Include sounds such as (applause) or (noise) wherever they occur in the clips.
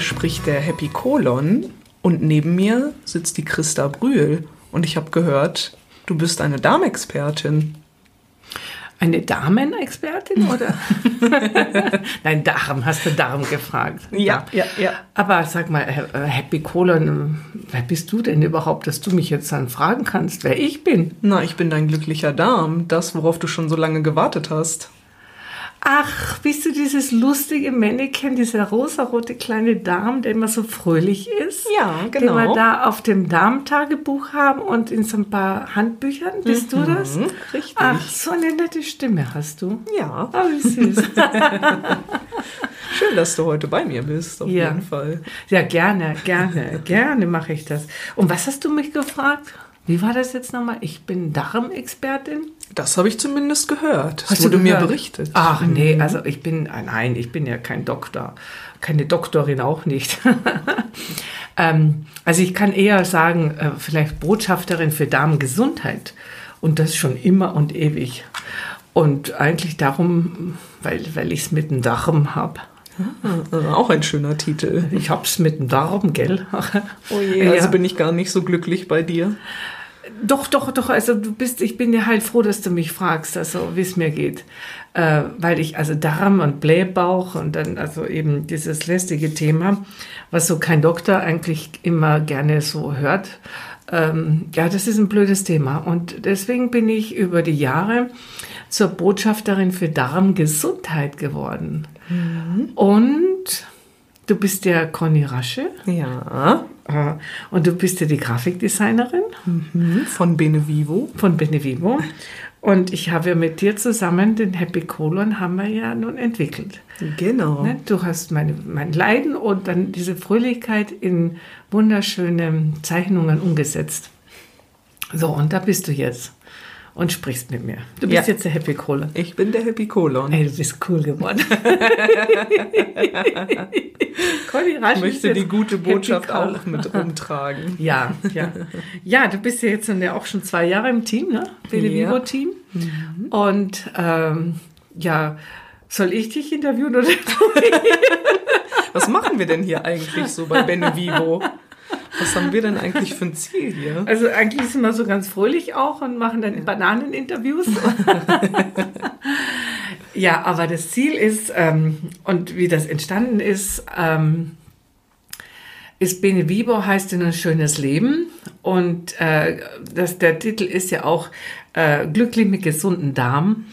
spricht der Happy Colon und neben mir sitzt die Christa Brühl. Und ich habe gehört, du bist eine Darmexpertin. Eine Damenexpertin oder? (laughs) (laughs) Nein, Darm, hast du Darm gefragt. Ja, ja, ja. Aber sag mal, äh, Happy Colon, wer bist du denn überhaupt, dass du mich jetzt dann fragen kannst, wer ich bin? Na, ich bin dein glücklicher Darm, das, worauf du schon so lange gewartet hast. Ach, bist du dieses lustige Mannequin, dieser rosarote kleine Darm, der immer so fröhlich ist? Ja, genau. Den wir da auf dem Darmtagebuch haben und in so ein paar Handbüchern. Bist Mhm, du das? richtig. Ach, so eine nette Stimme hast du. Ja, Oh, wie süß. (laughs) schön, dass du heute bei mir bist, auf Ja. jeden Fall. ja, gerne, gerne, gerne mache ich das. Und was hast du mich gefragt? Wie war das jetzt nochmal? Ich bin Darmexpertin. Das habe ich zumindest gehört. Das Hast du wurde mir gehört? berichtet. Ach nee, also ich bin, ah, nein, ich bin ja kein Doktor. Keine Doktorin auch nicht. (laughs) ähm, also ich kann eher sagen, äh, vielleicht Botschafterin für Darmgesundheit. Und das schon immer und ewig. Und eigentlich darum, weil, weil ich es mit dem Darm habe. Äh, Auch ein schöner Titel. Ich hab's mit dem Darm, gell? Oh je, Ja. also bin ich gar nicht so glücklich bei dir. Doch, doch, doch. Also du bist, ich bin ja halt froh, dass du mich fragst, also wie es mir geht. Äh, weil ich, also Darm und Blähbauch und dann also eben dieses lästige Thema, was so kein Doktor eigentlich immer gerne so hört. Ähm, ja, das ist ein blödes Thema. Und deswegen bin ich über die Jahre zur Botschafterin für Darmgesundheit geworden. Und du bist ja Conny Rasche. Ja, Und du bist ja die Grafikdesignerin von Benevivo. von Benevivo. Und ich habe ja mit dir zusammen den Happy Colon haben wir ja nun entwickelt. Genau. Ne? Du hast meine, mein Leiden und dann diese Fröhlichkeit in wunderschöne Zeichnungen umgesetzt. So, und da bist du jetzt und sprichst mit mir. Du bist Ja. jetzt der Happy Colon. Ich bin der Happy Colon. Ey, du bist cool geworden. (laughs) Conny Rasch Ich möchte die gute Botschaft auch mit rumtragen. (laughs) Ja, ja. Ja, du bist ja jetzt ja auch schon zwei Jahre im Team, ne? Belevivo-Team. Und ähm, ja, soll ich dich interviewen oder (laughs) Was machen wir denn hier eigentlich so bei Benevivo? Was haben wir denn eigentlich für ein Ziel hier? Also eigentlich sind wir so ganz fröhlich auch und machen dann Bananeninterviews. (laughs) (laughs) ja, aber das Ziel ist, ähm, und wie das entstanden ist, ähm, ist Bene Vivo heißt in ein schönes Leben. Und äh, das, der Titel ist ja auch äh, Glücklich mit gesunden Darm.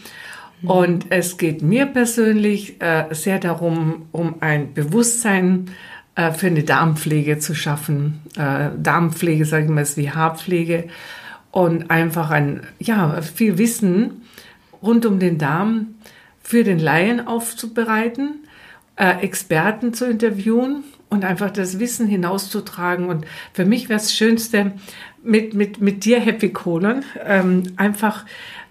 Und es geht mir persönlich äh, sehr darum, um ein Bewusstsein äh, für eine Darmpflege zu schaffen. Äh, Darmpflege, sagen wir es wie Haarpflege. Und einfach ein, ja, viel Wissen rund um den Darm für den Laien aufzubereiten, äh, Experten zu interviewen und einfach das Wissen hinauszutragen. Und für mich wäre das Schönste, mit, mit, mit dir, Happy Colon, ähm, einfach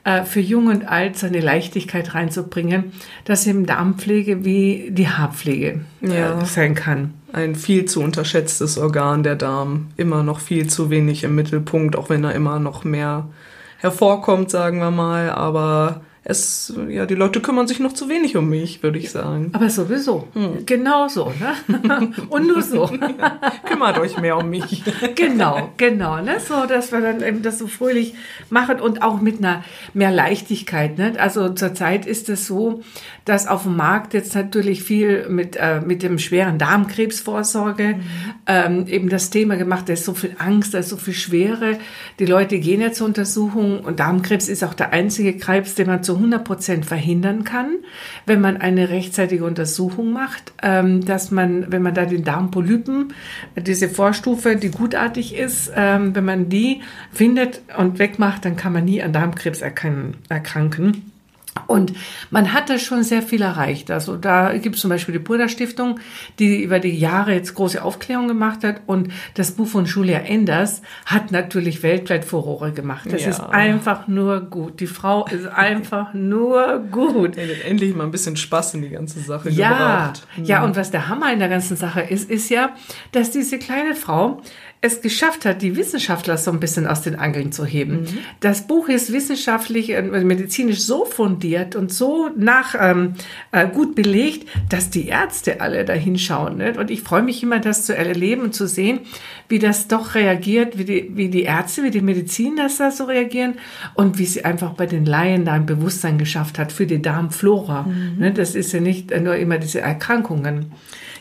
äh, für Jung und Alt seine Leichtigkeit reinzubringen, dass eben Darmpflege wie die Haarpflege Ja. äh, sein kann. Ein viel zu unterschätztes Organ, der Darm. Immer noch viel zu wenig im Mittelpunkt, auch wenn er immer noch mehr hervorkommt, sagen wir mal. Aber es, ja, die Leute kümmern sich noch zu wenig um mich, würde ich sagen. Aber sowieso. Genau so, ne? (laughs) Und nur so. Kümmert euch mehr um mich. genau, genau, ne? So, dass wir dann eben das so fröhlich machen und auch mit einer mehr Leichtigkeit, ne? Also zurzeit ist es so, dass auf dem Markt jetzt natürlich viel mit, äh, mit dem schweren Darmkrebsvorsorge ähm, eben das Thema gemacht, da ist so viel Angst, da ist so viel Schwere. Die Leute gehen ja zur Untersuchung und Darmkrebs ist auch der einzige Krebs, den man zu 100 Prozent verhindern kann, wenn man eine rechtzeitige Untersuchung macht, ähm, dass man, wenn man da den Darmpolypen, diese Vorstufe, die gutartig ist, ähm, wenn man die findet und wegmacht, dann kann man nie an Darmkrebs erkranken. Und man hat da schon sehr viel erreicht. Also da gibt es zum Beispiel die Burda Stiftung, die über die Jahre jetzt große Aufklärung gemacht hat. Und das Buch von Julia Enders hat natürlich weltweit Furore gemacht. Das Ja. ist einfach nur gut. Die Frau ist (laughs) einfach nur gut. Ey, Endlich mal ein bisschen Spaß in die ganze Sache Ja, gebracht. ja, und was der Hammer in der ganzen Sache ist, ist ja, dass diese kleine Frau es geschafft hat, die Wissenschaftler so ein bisschen aus den Angeln zu heben. Mhm. Das Buch ist wissenschaftlich und medizinisch so fundiert und so nach ähm, äh, gut belegt, dass die Ärzte alle da hinschauen. Ne? Und ich freue mich immer, das zu erleben und zu sehen, wie das doch reagiert, wie die, wie die Ärzte, wie die Mediziner da so reagieren und wie sie einfach bei den Laien da ein Bewusstsein geschafft hat für die Darmflora. Mhm. Ne? Das ist ja nicht nur immer diese Erkrankungen.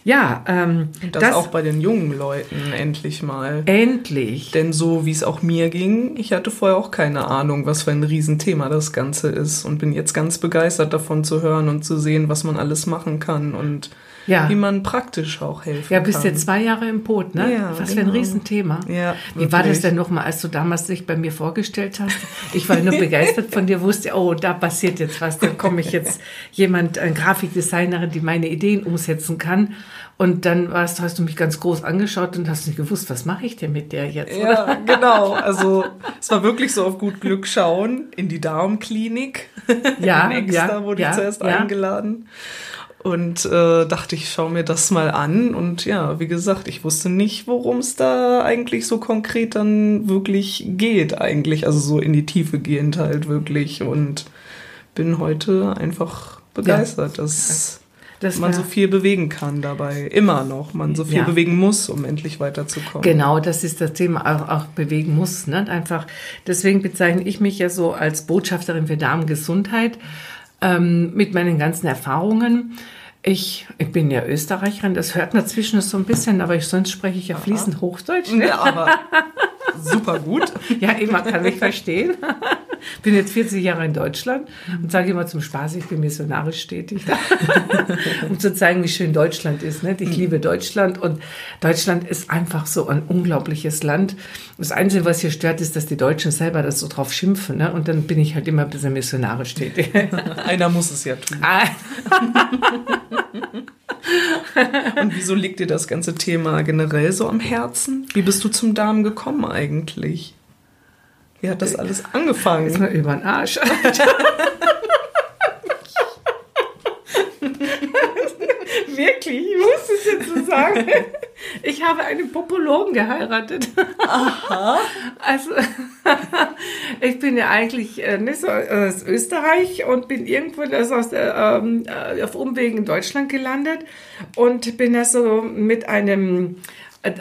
Ja, ähm, das, das auch bei den jungen Leuten endlich mal. Endlich. Denn so wie es auch mir ging, ich hatte vorher auch keine Ahnung, was für ein Riesenthema das Ganze ist und bin jetzt ganz begeistert davon zu hören und zu sehen, was man alles machen kann und ja. wie man praktisch auch helfen kann. Ja, bist jetzt zwei Jahre im Boot, ne? Ja, Was genau. für ein genau. Riesenthema. Ja, wie war das denn nochmal, als du damals dich bei mir vorgestellt hast? Ich war nur begeistert von dir, wusste, oh, da passiert jetzt was, da komme ich jetzt jemand, eine Grafikdesignerin, die meine Ideen umsetzen kann. Und dann warst, hast du mich ganz groß angeschaut und hast nicht gewusst, was mache ich denn mit der jetzt? Ja, genau. Also es war wirklich so auf gut Glück schauen in die Darmklinik. Ja, (laughs) Exter ja, wurde ja, ich zuerst ja. eingeladen und äh, dachte, ich schaue mir das mal an. Und ja, wie gesagt, ich wusste nicht, worum es da eigentlich so konkret dann wirklich geht, eigentlich. Also so in die Tiefe gehend halt wirklich. Und bin heute einfach begeistert, ja. dass, dass man so viel bewegen kann dabei. Immer noch. Man so viel ja. bewegen muss, um endlich weiterzukommen. Genau, das ist das Thema, auch, auch bewegen muss. Ne? Einfach, deswegen bezeichne ich mich ja so als Botschafterin für Darmgesundheit ähm, mit meinen ganzen Erfahrungen. Ich, ich bin ja Österreicherin, das hört man zwischen so ein bisschen, aber ich, sonst spreche ich ja fließend Hochdeutsch. Ne? Ja, aber (laughs) super gut. ja, immer kann mich verstehen. Bin jetzt 40 Jahre in Deutschland und sage immer zum Spaß, ich bin missionarisch tätig, (laughs) um zu zeigen, wie schön Deutschland ist. Nicht? Ich liebe Deutschland und Deutschland ist einfach so ein unglaubliches Land. Das Einzige, was hier stört, ist, dass die Deutschen selber das so drauf schimpfen. Ne? Und dann bin ich halt immer ein bisschen missionarisch tätig. (laughs) Einer muss es ja tun. Ah. (laughs) Und wieso liegt dir das ganze Thema generell so am Herzen? Wie bist du zum Darm gekommen eigentlich? Wie hat das alles angefangen? Ist mal über den Arsch. (laughs) Wirklich, ich muss es jetzt so sagen. Ich habe einen Popologen geheiratet. Aha. (laughs) Also, (laughs) ich bin ja eigentlich äh, nicht so aus Österreich und bin irgendwo aus der, ähm, äh, auf Umwegen in Deutschland gelandet und bin da so mit einem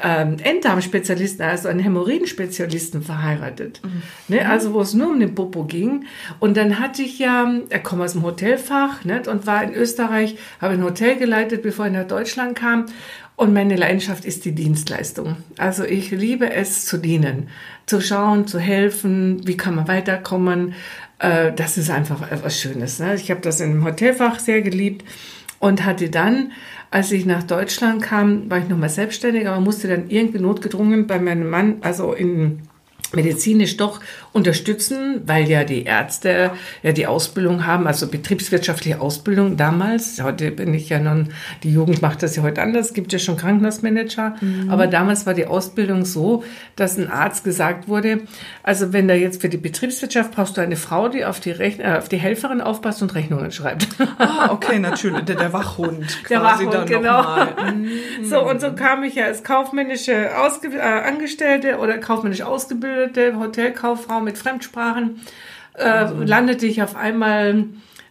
ähm, Enddarmspezialisten, also einen Hämorrhoidenspezialisten verheiratet. Mhm. Ne, also wo es nur um den Popo ging. Und dann hatte ich ja, er komme aus dem Hotelfach ne, und war in Österreich, habe ein Hotel geleitet, bevor ich nach Deutschland kam. Und meine Leidenschaft ist die Dienstleistung. Also ich liebe es zu dienen, zu schauen, zu helfen, wie kann man weiterkommen. Äh, das ist einfach etwas Schönes. Ne? Ich habe das im Hotelfach sehr geliebt und hatte dann als ich nach Deutschland kam, war ich nochmal selbstständig, aber musste dann irgendwie notgedrungen bei meinem Mann, also in medizinisch doch unterstützen, weil ja die Ärzte ja die Ausbildung haben, also betriebswirtschaftliche Ausbildung damals. Heute bin ich ja nun, die Jugend macht das ja heute anders, gibt ja schon Krankenhausmanager. Mhm. Aber damals war die Ausbildung so, dass ein Arzt gesagt wurde, also wenn da jetzt für die Betriebswirtschaft brauchst du eine Frau, die auf die, Rechn äh, auf die Helferin aufpasst und Rechnungen schreibt. Ah, okay, natürlich. Der, der Wachhund (laughs) der Wachhund, dann genau. Mhm. So, und so kam ich ja als kaufmännische Ausge äh, Angestellte oder kaufmännisch ausgebildete Hotelkauffrau mit Fremdsprachen, äh, also. landete ich auf einmal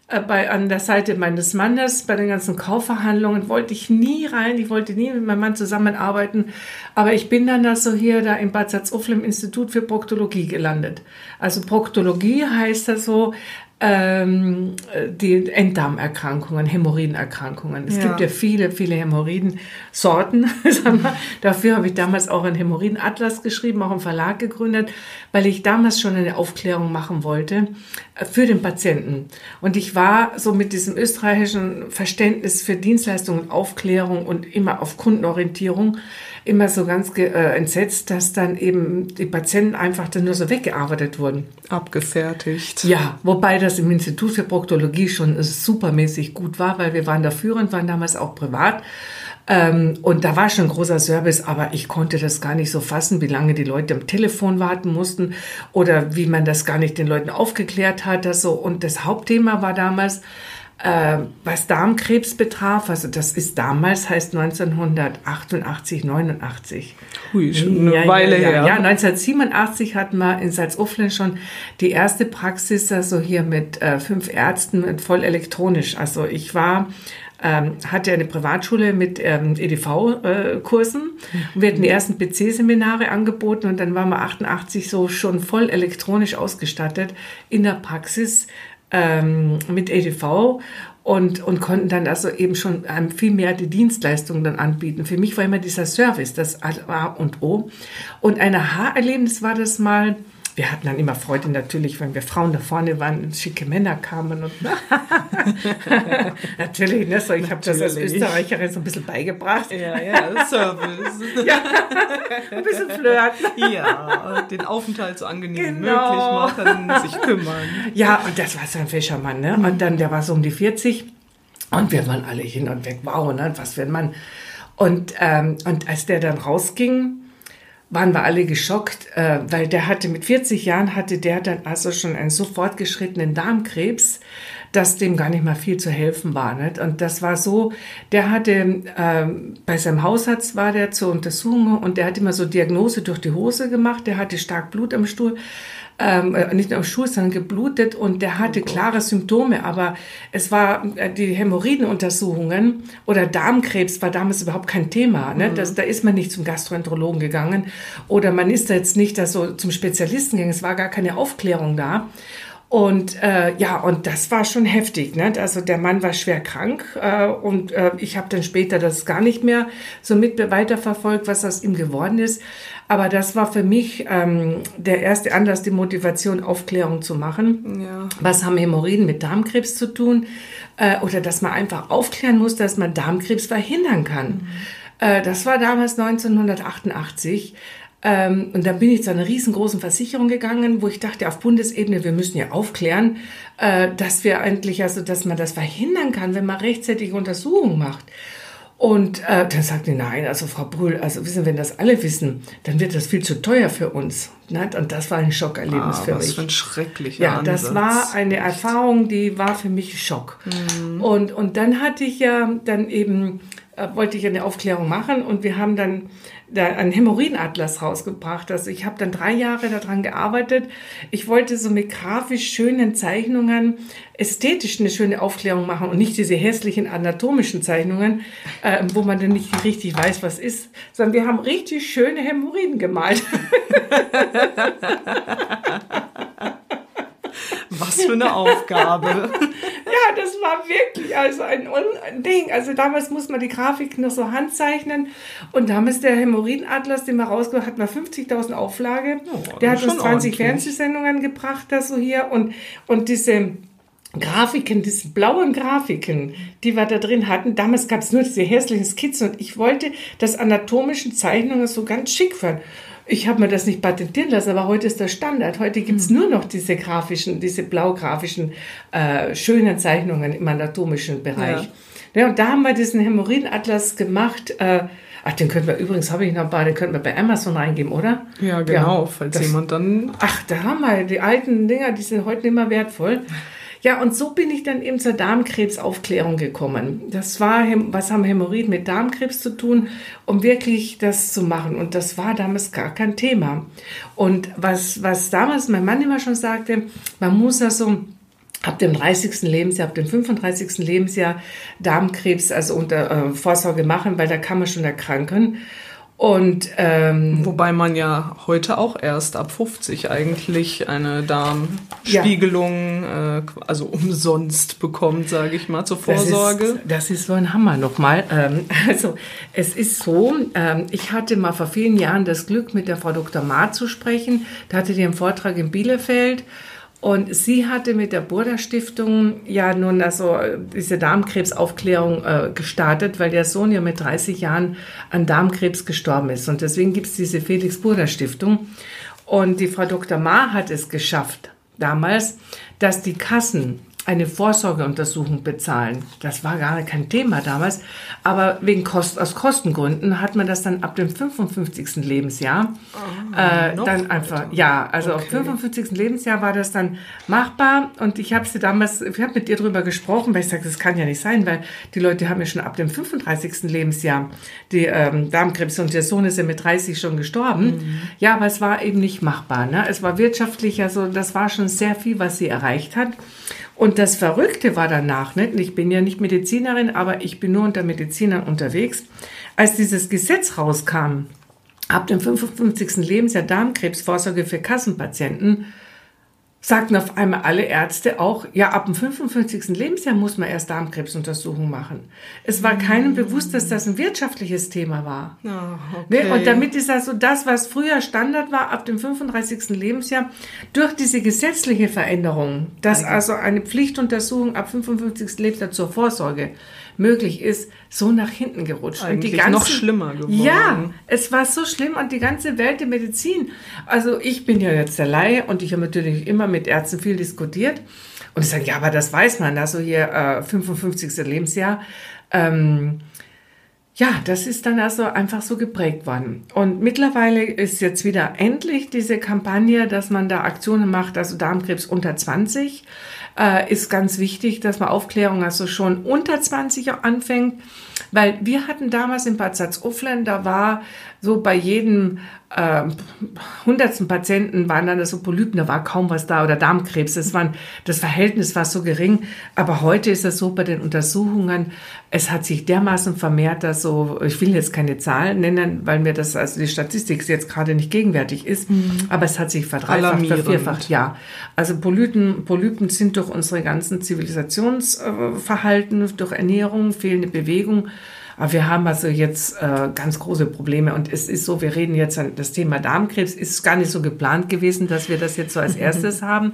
äh, bei, an der Seite meines Mannes bei den ganzen Kaufverhandlungen wollte ich nie rein, ich wollte nie mit meinem Mann zusammenarbeiten, aber ich bin dann also hier da im Bad Salzuflen im Institut für Proktologie gelandet. Also Proktologie heißt das so, ähm, die Enddarmerkrankungen, Hämorrhoidenerkrankungen. Es ja. gibt ja viele, viele Hämorrhoidensorten. (laughs) Dafür habe ich damals auch einen Hämorrhoidenatlas geschrieben, auch einen Verlag gegründet, weil ich damals schon eine Aufklärung machen wollte äh, für den Patienten. Und ich war so mit diesem österreichischen Verständnis für Dienstleistungen, Aufklärung und immer auf Kundenorientierung immer so ganz äh, entsetzt, dass dann eben die Patienten einfach dann nur so weggearbeitet wurden. Abgefertigt. Ja, wobei das im Institut für Proktologie schon supermäßig gut war, weil wir waren da führend, waren damals auch privat. Ähm, und da war schon ein großer Service, aber ich konnte das gar nicht so fassen, wie lange die Leute am Telefon warten mussten oder wie man das gar nicht den Leuten aufgeklärt hat. Das so. Und das Hauptthema war damals, Äh, was Darmkrebs betraf, also das ist damals, heißt 1988, 89. Hui, schon eine ja, Weile ja, her. Ja, 1987 hatten wir in Salzuflen schon die erste Praxis, also hier mit äh, fünf Ärzten, mit voll elektronisch. Also ich war ähm, hatte eine Privatschule mit ähm, EDV-Kursen. Äh, wir hatten die ersten PC-Seminare angeboten und dann waren wir 88 so schon voll elektronisch ausgestattet in der Praxis ähm, mit EDV und, und konnten dann also eben schon ähm, viel mehr die Dienstleistungen dann anbieten. Für mich war immer dieser Service das A und O. Und ein Aha-Erlebnis war das mal, wir hatten dann immer Freude natürlich, wenn wir Frauen da vorne waren, schicke Männer kamen und (laughs) natürlich, ne, so, ich habe das als Österreicherin so ein bisschen beigebracht. Ja, ja, Service. (laughs) ja, ein bisschen flirten. Ja, den Aufenthalt so angenehm genau. möglich machen, sich kümmern. Ja, und das war so ein Fischermann, ne? Und dann, der war so um die 40 und wir waren alle hin und weg. Wow, ne? Was für ein Mann. Und, ähm, und als der dann rausging, waren wir alle geschockt, äh, weil der hatte mit 40 Jahren hatte der dann also schon einen so fortgeschrittenen Darmkrebs, dass dem gar nicht mal viel zu helfen war. Nicht? Und das war so, der hatte äh, bei seinem Hausarzt war der zur Untersuchung und der hat immer so Diagnose durch die Hose gemacht, der hatte stark Blut am Stuhl ähm, äh, nicht nur am Schuh, sondern geblutet und der hatte oh klare Symptome, aber es war äh, die Hämorrhoidenuntersuchungen oder Darmkrebs war damals überhaupt kein Thema. Ne? Mhm. Das, da ist man nicht zum Gastroenterologen gegangen oder man ist da jetzt nicht da so zum Spezialisten gegangen. Es war gar keine Aufklärung da. Und äh, ja, und das war schon heftig. Ne? Also der Mann war schwer krank äh, und äh, ich habe dann später das gar nicht mehr so mit weiterverfolgt, was aus ihm geworden ist. Aber das war für mich ähm, der erste Anlass, die Motivation, Aufklärung zu machen. Ja. Was haben Hämorrhoiden mit Darmkrebs zu tun? Äh, oder dass man einfach aufklären muss, dass man Darmkrebs verhindern kann. Mhm. Äh, das war damals 1988. Ähm, und dann bin ich zu einer riesengroßen Versicherung gegangen, wo ich dachte, auf Bundesebene, wir müssen ja aufklären, äh, dass wir eigentlich, also, dass man das verhindern kann, wenn man rechtzeitig Untersuchungen macht. Und äh, dann sagte die, nein, also Frau Brühl, also wissen, wenn das alle wissen, dann wird das viel zu teuer für uns. Ne? Und das war ein Schockerlebnis ah, für was mich. Für ein schrecklicher Ja, Ansatz. das war eine Erfahrung, die war für mich Schock. Mhm. Und, und dann hatte ich ja dann eben, äh, wollte ich eine Aufklärung machen und wir haben dann da einen Hämorrhoidenatlas rausgebracht. Also ich habe dann drei Jahre daran gearbeitet. Ich wollte so mit grafisch schönen Zeichnungen ästhetisch eine schöne Aufklärung machen und nicht diese hässlichen anatomischen Zeichnungen, äh, wo man dann nicht richtig weiß, was ist, sondern wir haben richtig schöne Hämorrhoiden gemalt. (laughs) Was für eine Aufgabe. (laughs) ja, das war wirklich also ein, ein, Ding. Also damals muss man die Grafik noch so handzeichnen und damals der Hämorrhoidenatlas, den wir rausgebracht hat, war 50.000 Auflage. Oh, der hat uns 20 ordentlich. Fernsehsendungen gebracht, das so hier und, und diese Grafiken, diese blauen Grafiken, die wir da drin hatten. Damals gab es nur diese hässlichen Skizzen und ich wollte, dass anatomischen Zeichnungen so ganz schick werden. Ich habe mir das nicht patentieren lassen, aber heute ist der Standard. Heute gibt's mhm. nur noch diese grafischen, diese blaugrafischen, äh, schönen Zeichnungen im anatomischen Bereich. Ja. ja. und da haben wir diesen Hämorrhoidenatlas gemacht. Äh, ach, den können wir übrigens, habe ich noch ein paar, den könnten wir bei Amazon reingeben, oder? Ja, genau, ja, falls das, jemand dann... Ach, da haben wir die alten Dinger, die sind heute nicht mehr wertvoll. Ja, und so bin ich dann eben zur Darmkrebsaufklärung gekommen. Das war, was haben Hämorrhoiden mit Darmkrebs zu tun, um wirklich das zu machen. Und das war damals gar kein Thema. Und was, was damals mein Mann immer schon sagte, man muss also ab dem 30. Lebensjahr, ab dem 35. Lebensjahr Darmkrebs also unter äh, Vorsorge machen, weil da kann man schon erkranken. Und ähm, wobei man ja heute auch erst ab 50 eigentlich eine Darmspiegelung, ja. äh, also umsonst bekommt, sage ich mal, zur Vorsorge. Das ist, das ist so ein Hammer nochmal. Ähm, (laughs) also es ist so, ähm, ich hatte mal vor vielen Jahren das Glück, mit der Frau Dr. Ma zu sprechen. Da hatte die einen Vortrag in Bielefeld und sie hatte mit der Burda Stiftung ja nun also diese Darmkrebsaufklärung äh, gestartet, weil der Sohn ja mit 30 Jahren an Darmkrebs gestorben ist. Und deswegen gibt es diese Felix Burda Stiftung. Und die Frau Dr. Ma hat es geschafft, damals, dass die Kassen eine Vorsorgeuntersuchung bezahlen. Das war gar kein Thema damals, aber wegen Kost, aus Kostengründen hat man das dann ab dem 55. Lebensjahr Oh, äh, dann einfach, weiter. ja, also Okay. auf 55. Lebensjahr war das dann machbar und ich habe sie damals, ich habe mit ihr drüber gesprochen, weil ich sage, das kann ja nicht sein, weil die Leute haben ja schon ab dem 35. Lebensjahr die ähm, Darmkrebs und der Sohn ist ja mit 30 schon gestorben. Mhm. Ja, aber es war eben nicht machbar. Ne? Es war wirtschaftlich, also das war schon sehr viel, was sie erreicht hat. Und das Verrückte war danach, nicht? ich bin ja nicht Medizinerin, aber ich bin nur unter Medizinern unterwegs, als dieses Gesetz rauskam, ab dem 55. Lebensjahr Darmkrebsvorsorge für Kassenpatienten, sagten auf einmal alle Ärzte auch, ja, ab dem 55. Lebensjahr muss man erst Darmkrebsuntersuchungen machen. Es war keinem bewusst, dass das ein wirtschaftliches Thema war. Ne? okay. Und damit ist also das, was früher Standard war, ab dem 35. Lebensjahr, durch diese gesetzliche Veränderung, dass also eine Pflichtuntersuchung ab 55. Lebensjahr zur Vorsorge möglich ist, so nach hinten gerutscht. Eigentlich noch schlimmer geworden. Ja, es war so schlimm und die ganze Welt der Medizin. Also ich bin ja jetzt der Laie und ich habe natürlich immer mit Ärzten viel diskutiert. Und ich sage, ja, aber das weiß man, also hier äh, 55. Lebensjahr. Ähm, ja, das ist dann also einfach so geprägt worden. Und mittlerweile ist jetzt wieder endlich diese Kampagne, dass man da Aktionen macht, also Darmkrebs unter 20, äh, ist ganz wichtig, dass man Aufklärung also schon unter 20 auch anfängt, weil wir hatten damals in Bad Salzuflen, da war so bei jedem äh, hundertsten Patienten waren dann so Polypen, da war kaum was da oder Darmkrebs. Das, waren, das Verhältnis war so gering. Aber heute ist es so bei den Untersuchungen, es hat sich dermaßen vermehrt, dass so, ich will jetzt keine Zahlen nennen, weil mir das, also die Statistik jetzt gerade nicht gegenwärtig ist, aber es hat sich verdreifacht, vervierfacht, ja. Also Polypen, Polypen sind durch unsere ganzen Zivilisationsverhalten, durch Ernährung, fehlende Bewegung, aber wir haben also jetzt äh, ganz große Probleme und es ist so, wir reden jetzt an das Thema Darmkrebs, ist gar nicht so geplant gewesen, dass wir das jetzt so als (laughs) erstes haben.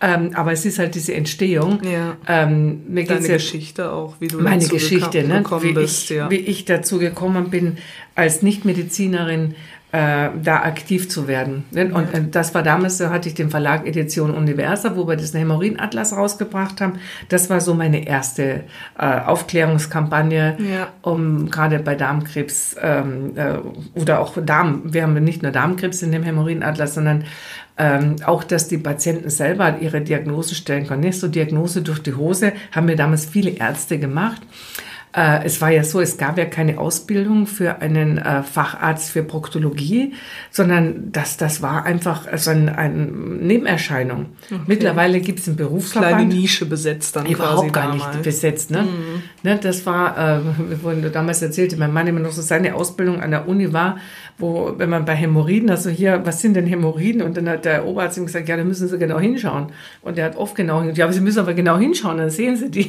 Ähm, aber es ist halt diese Entstehung. Ja. Ähm, mir Deine ja, Geschichte auch, wie du meine dazu Geschichte, ne? gekommen wie, bist. ich, ja. wie ich dazu gekommen bin, als Nichtmedizinerin äh, da aktiv zu werden. Ne? Und äh, das war damals, da hatte ich den Verlag Edition Universa, wo wir diesen Hämorrhoidenatlas rausgebracht haben. Das war so meine erste äh, Aufklärungskampagne, Ja. um gerade bei Darmkrebs ähm, äh, oder auch Darm, wir haben nicht nur Darmkrebs in dem Hämorrhoidenatlas, sondern ähm, auch, dass die Patienten selber ihre Diagnosen stellen können. Nicht so Diagnose durch die Hose, haben mir damals viele Ärzte gemacht. Äh, es war ja so, es gab ja keine Ausbildung für einen äh, Facharzt für Proktologie, sondern das, das war einfach also ein, eine Nebenerscheinung. Mittlerweile gibt es einen Kleine Berufsverband Nische besetzt dann überhaupt gar damals. nicht besetzt. Ne? Ne, das war, äh, (laughs) wir wurden damals erzählte mein Mann immer noch so, seine Ausbildung an der Uni war, wo, wenn man bei Hämorrhoiden, also hier, was sind denn Hämorrhoiden? Und dann hat der Oberarzt ihm gesagt, ja, da müssen Sie genau hinschauen. Und er hat oft genau hingeschaut, ja, aber Sie müssen aber genau hinschauen, dann sehen Sie die.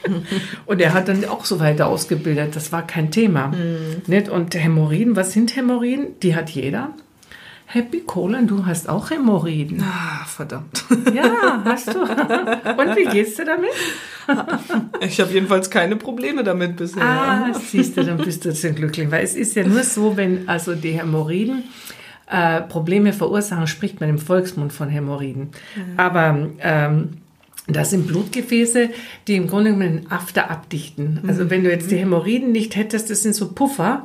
(laughs) und er hat dann auch so weiter ausgebildet, das war kein Thema. Nicht? Und Hämorrhoiden, was sind Hämorrhoiden? Die hat jeder. Happy Colon, du hast auch Hämorrhoiden. Ah, verdammt. Ja, hast du. Und wie geht's dir damit? Ich habe jedenfalls keine Probleme damit bisher. Ah, siehst du, dann bist du jetzt glücklich. Weil es ist ja nur so, wenn also die Hämorrhoiden äh, Probleme verursachen, spricht man im Volksmund von Hämorrhoiden. Aber ähm, das sind Blutgefäße, die im Grunde genommen den After abdichten. Also wenn du jetzt die Hämorrhoiden nicht hättest, das sind so Puffer,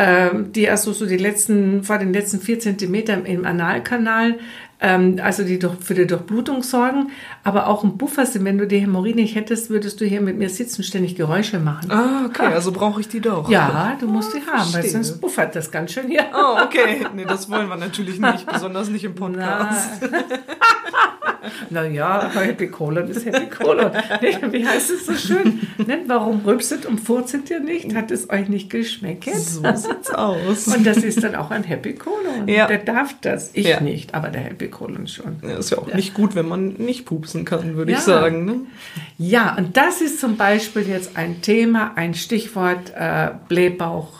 ähm, die also so die letzten, vor den letzten vier Zentimetern im Analkanal, ähm, also die durch, für die Durchblutung sorgen, aber auch ein Buffer sind. Wenn du die Hämorrhoiden nicht hättest, würdest du hier mit mir sitzen, ständig Geräusche machen. Ah, okay, also brauche ich die doch. Ja, du musst die haben, weil verstehe. sonst buffert das ganz schön hier. Oh, okay. Nee, das wollen wir natürlich nicht, besonders nicht im Podcast. (laughs) Naja, Happy Colon ist Happy Colon. Wie heißt es so schön? Warum rülpset und furzet ihr nicht? Hat es euch nicht geschmeckt? So sieht's aus. Und das ist dann auch ein Happy Colon. Ja. Der darf das. Ich Ja. nicht, aber der Happy Colon schon. Ja, ist ja auch nicht gut, wenn man nicht pupsen kann, würde Ja. ich sagen. Ne? Ja, und das ist zum Beispiel jetzt ein Thema, ein Stichwort äh, Blähbauch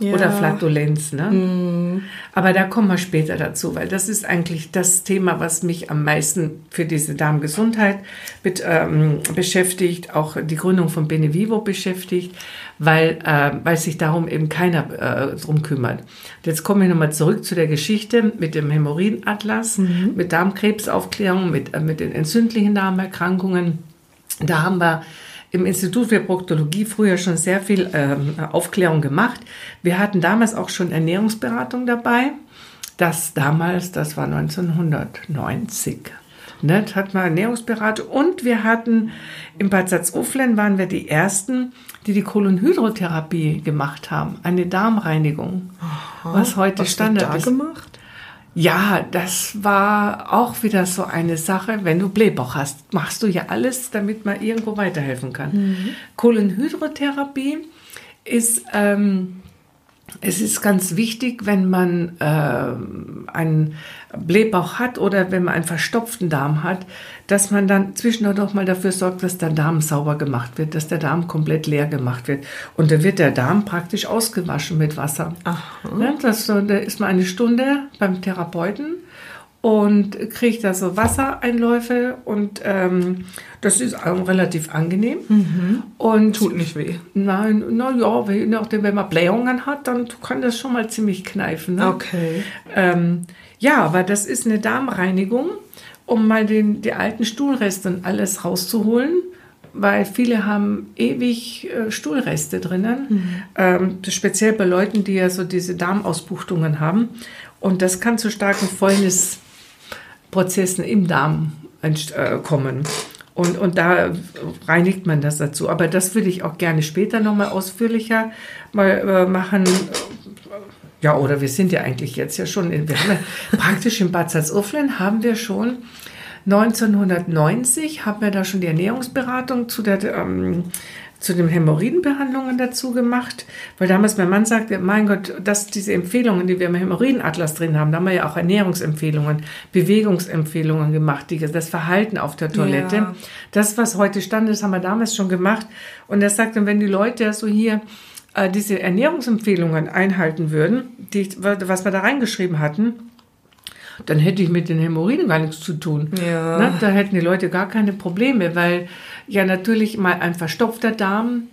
Ja. oder Flatulenz. Ne? Aber da kommen wir später dazu, weil das ist eigentlich das Thema, was mich am meisten für diese Darmgesundheit mit, ähm, beschäftigt, auch die Gründung von Benevivo beschäftigt, weil, äh, weil sich darum eben keiner äh, drum kümmert. Jetzt komme ich nochmal zurück zu der Geschichte mit dem Hämorrhoidenatlas, mit Darmkrebsaufklärung, mit, äh, mit den entzündlichen Darmerkrankungen. Da haben wir im Institut für Proktologie früher schon sehr viel ähm, Aufklärung gemacht. Wir hatten damals auch schon Ernährungsberatung dabei. Das damals, das war 1990. Ne, hatten wir Ernährungsberatung und wir hatten im Bad Salzuflen waren wir die ersten, die die Kolonhydrotherapie gemacht haben, eine Darmreinigung, Aha, was heute was Standard ist. gemacht? Ja, das war auch wieder so eine Sache. Wenn du Blähbauch hast, machst du ja alles, damit man irgendwo weiterhelfen kann. Kohlenhydrotherapie ist, ähm, es ist ganz wichtig, wenn man äh, einen Blähbauch hat oder wenn man einen verstopften Darm hat, dass man dann zwischendurch noch mal dafür sorgt, dass der Darm sauber gemacht wird, dass der Darm komplett leer gemacht wird. Und da wird der Darm praktisch ausgewaschen mit Wasser. Ja, das, da ist man eine Stunde beim Therapeuten und kriegt da so Wassereinläufe und ähm, das ist auch relativ angenehm. Und Tut nicht weh. Nein, na ja, je nachdem, wenn man Blähungen hat, dann kann das schon mal ziemlich kneifen. Ne? Okay. Ähm, ja, aber das ist eine Darmreinigung, um mal den, die alten Stuhlreste und alles rauszuholen, weil viele haben ewig äh, Stuhlreste drinnen, ähm, das speziell bei Leuten, die ja so diese Darmausbuchtungen haben. Und das kann zu starken Fäulnisprozessen im Darm äh, kommen. Und, und da reinigt man das dazu. Aber das würde ich auch gerne später nochmal ausführlicher mal äh, machen. Ja, oder wir sind ja eigentlich jetzt ja schon, in, wir haben ja (laughs) praktisch in Bad Salzuflen haben wir schon 1990 haben wir da schon die Ernährungsberatung zu der ähm, zu den Hämorrhoidenbehandlungen dazu gemacht, weil damals mein Mann sagte, mein Gott, dass diese Empfehlungen, die wir im Hämorrhoidenatlas drin haben, da haben wir ja auch Ernährungsempfehlungen, Bewegungsempfehlungen gemacht, die, das Verhalten auf der Toilette. Ja. Das, was heute Stand ist, haben wir damals schon gemacht. Und er sagte, wenn die Leute so hier äh, diese Ernährungsempfehlungen einhalten würden, die, was wir da reingeschrieben hatten, dann hätte ich mit den Hämorrhoiden gar nichts zu tun. Ja. Ne? Da hätten die Leute gar keine Probleme, weil ja natürlich mal ein verstopfter Darm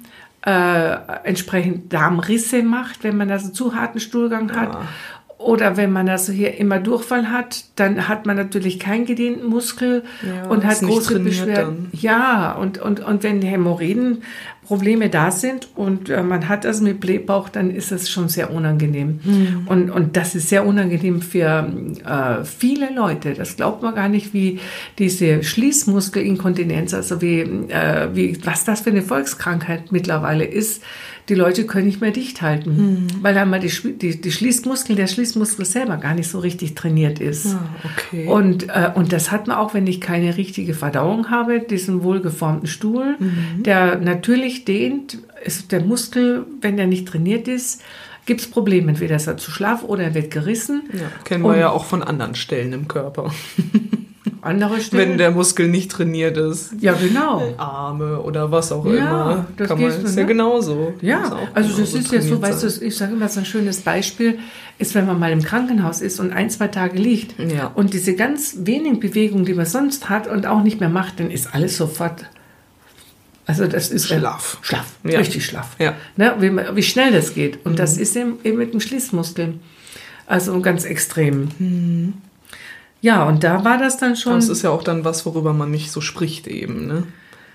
äh, entsprechend Darmrisse macht, wenn man also zu harten Stuhlgang hat. Ja. Oder wenn man also hier immer Durchfall hat, dann hat man natürlich keinen gedehnten Muskel Ja, und hat große Beschwerden. dann. Ja, und, und, und wenn Hämorrhoiden Probleme da sind und äh, man hat das mit Blähbauch, dann ist es schon sehr unangenehm. Hm. Und, und das ist sehr unangenehm für äh, viele Leute. Das glaubt man gar nicht, wie diese Schließmuskelinkontinenz, also wie, äh, wie, was das für eine Volkskrankheit mittlerweile ist. Die Leute können nicht mehr dicht halten, Hm. weil einmal die, die, die Schließmuskel, der Schließmuskel selber gar nicht so richtig trainiert ist. Ah, okay. Und, äh, und das hat man auch, wenn ich keine richtige Verdauung habe, diesen wohlgeformten Stuhl, Mhm. der natürlich dehnt, ist der Muskel, wenn der nicht trainiert ist, gibt es Probleme. Entweder ist er zu schlaff oder er wird gerissen. ja, kennen Und- wir ja auch von anderen Stellen im Körper. (laughs) Andere Stellen. Wenn der Muskel nicht trainiert ist. ja, genau. Arme oder was auch Ja, immer. das Kann man, du, ist ja ne? genauso. Muss Ja, auch also das genauso ist ja so, trainiert weißt du, sein. ich sage immer, so ein schönes Beispiel ist, wenn man mal im Krankenhaus ist und ein, zwei Tage liegt Ja. und diese ganz wenigen Bewegungen, die man sonst hat und auch nicht mehr macht, dann ist alles sofort, also das ist Schlaff. Schlaff, Ja. richtig schlaff. Ja. Ne, wie, wie schnell das geht. Und Mhm. das ist eben, eben mit dem Schließmuskel. Also ganz extrem. Mhm. Ja, und da war das dann schon. Das ist ja auch dann was, worüber man nicht so spricht eben, ne?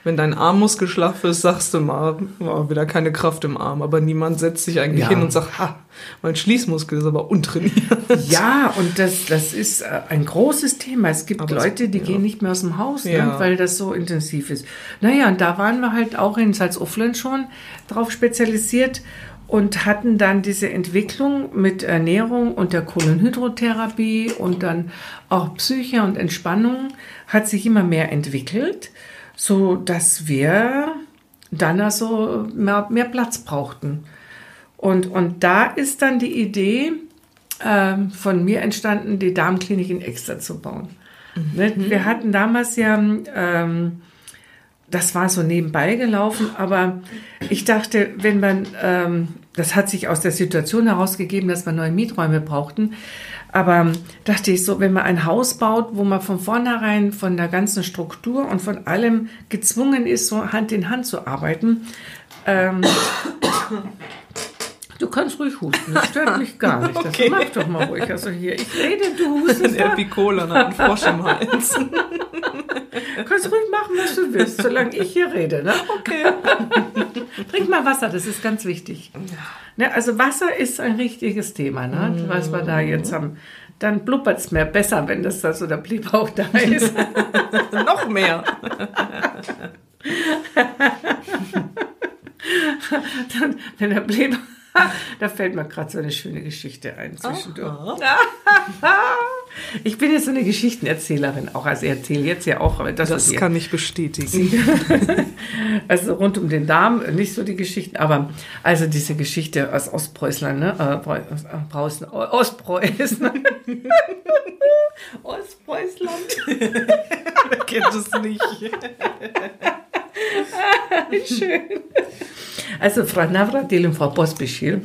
Wenn dein Armmuskel schlaff ist, sagst du mal, war wieder keine Kraft im Arm. Aber niemand setzt sich eigentlich Ja. hin und sagt, ha, mein Schließmuskel ist aber untrainiert. (laughs) Ja, und das, das ist äh, ein großes Thema. Es gibt Aber Leute, die ja. gehen nicht mehr aus dem Haus, ne, Ja. weil das so intensiv ist. Naja, und da waren wir halt auch in Salzuflen schon drauf spezialisiert und hatten dann diese Entwicklung mit Ernährung und der Kohlenhydrotherapie und dann auch Psyche und Entspannung hat sich immer mehr entwickelt, so dass wir dann also mehr, mehr Platz brauchten. Und, und da ist dann die Idee ähm, von mir entstanden, die Darmklinik in Exeter zu bauen. Ne? Wir hatten damals ja, ähm, das war so nebenbei gelaufen, aber ich dachte, wenn man, ähm, das hat sich aus der Situation herausgegeben, dass wir neue Mieträume brauchten, aber dachte ich so, wenn man ein Haus baut, wo man von vornherein von der ganzen Struktur und von allem gezwungen ist, so Hand in Hand zu arbeiten, ähm, Du kannst ruhig husten, das stört (laughs) mich gar nicht. Das Okay. mach doch mal ruhig. Also hier, ich rede, du hustest. Der Picola hat einen Frosch im Hals. (laughs) (laughs) Kannst ruhig machen, was du willst, solange ich hier rede. Ne? Okay. (laughs) Trink mal Wasser, das ist ganz wichtig. Ne, also Wasser ist ein richtiges Thema, ne? was wir da jetzt haben. Dann blubbert es mehr besser, wenn das da so der Blähbauch da ist. (laughs) Noch mehr. dann, wenn der Blähbauch... (laughs) da fällt mir gerade so eine schöne Geschichte ein zwischendurch. (laughs) Ich bin jetzt so eine Geschichtenerzählerin auch. Also ich erzähle jetzt ja auch das, Das kann ich bestätigen. (laughs) Also rund um den Darm, nicht so die Geschichten, aber also diese Geschichte aus Ostpreußland, ne? Äh, aus- äh, Ostpreußen. Ostpreußland. kennt es nicht. (laughs) Schön. Also Frau Navratil und Frau Pospischil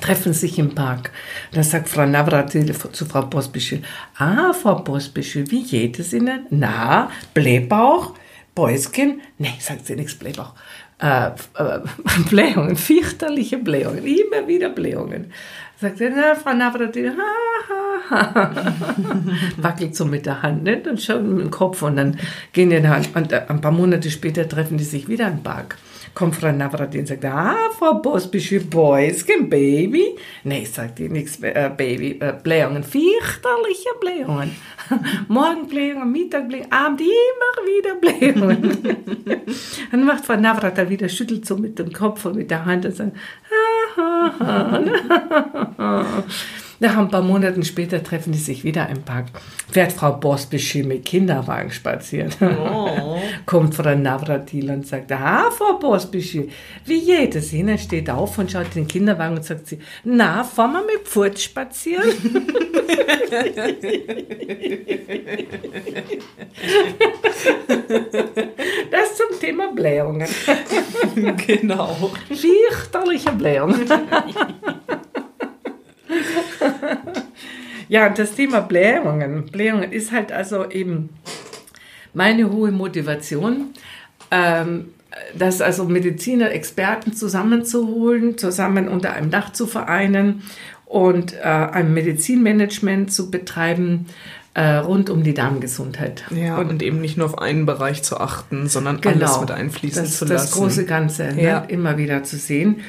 treffen sich im Park. Da sagt Frau Navratil zu Frau Pospischil, ah, Frau Pospischil, wie geht es Ihnen? Na, Blähbauch, Bäuschen? Nee, sagt sie nichts, Blähbauch. Äh, äh, (laughs) Blähungen, fürchterliche Blähungen, immer wieder Blähungen. Sagt sie, na, Frau Navratil, ha, ha, ha. (laughs) Wackelt so mit der Hand nicht? und schaut mit dem Kopf und dann gehen die da und äh, ein paar Monate später treffen die sich wieder im Park. Kommt Frau Navratil und sagt, ah, Frau Bosbische Boyskin, Baby. Nee, sagt die, nichts, äh, Baby, äh, Blähungen, fürchterliche Blähungen. (laughs) Morgenblähungen, Mittagblähungen, Abend immer wieder Blähungen. (laughs) dann macht Frau Navratil wieder, schüttelt so mit dem Kopf und mit der Hand und sagt, ha, ha, ha. Nach ein paar Monaten später treffen die sich wieder im Park. Fährt Frau Bosbischi mit Kinderwagen spazieren. (laughs) Kommt Frau Navratil und sagt, ah, Frau Bosbischi, wie geht es Ihnen? Steht auf und schaut in den Kinderwagen und sagt sie, na, fahren wir mit Pfurt spazieren? (laughs) das zum Thema Blähungen. genau. Fürchterliche Blähungen. (laughs) (laughs) ja, und das Thema Blähungen. Blähungen ist halt also eben meine hohe Motivation, ähm, das also Mediziner, Experten zusammenzuholen, zusammen unter einem Dach zu vereinen und äh, ein Medizinmanagement zu betreiben äh, rund um die Darmgesundheit. Ja, und, eben nicht nur auf einen Bereich zu achten, sondern alles mit einfließen das, zu das lassen. große Ganze ne, Ja. immer wieder zu sehen.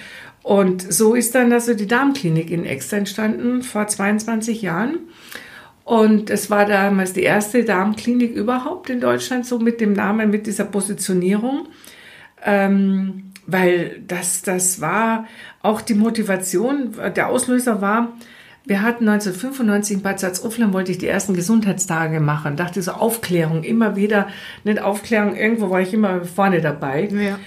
Und so ist dann also die Darmklinik in Exter entstanden vor 22 Jahren. Und es war damals die erste Darmklinik überhaupt in Deutschland, so mit dem Namen, mit dieser Positionierung. Ähm, weil das, das war auch die Motivation, der Auslöser war, wir hatten 1995 in Bad Salzuflen, wollte ich die ersten Gesundheitstage machen. Dachte so Aufklärung, immer wieder, nicht Aufklärung, irgendwo war ich immer vorne dabei. Ja.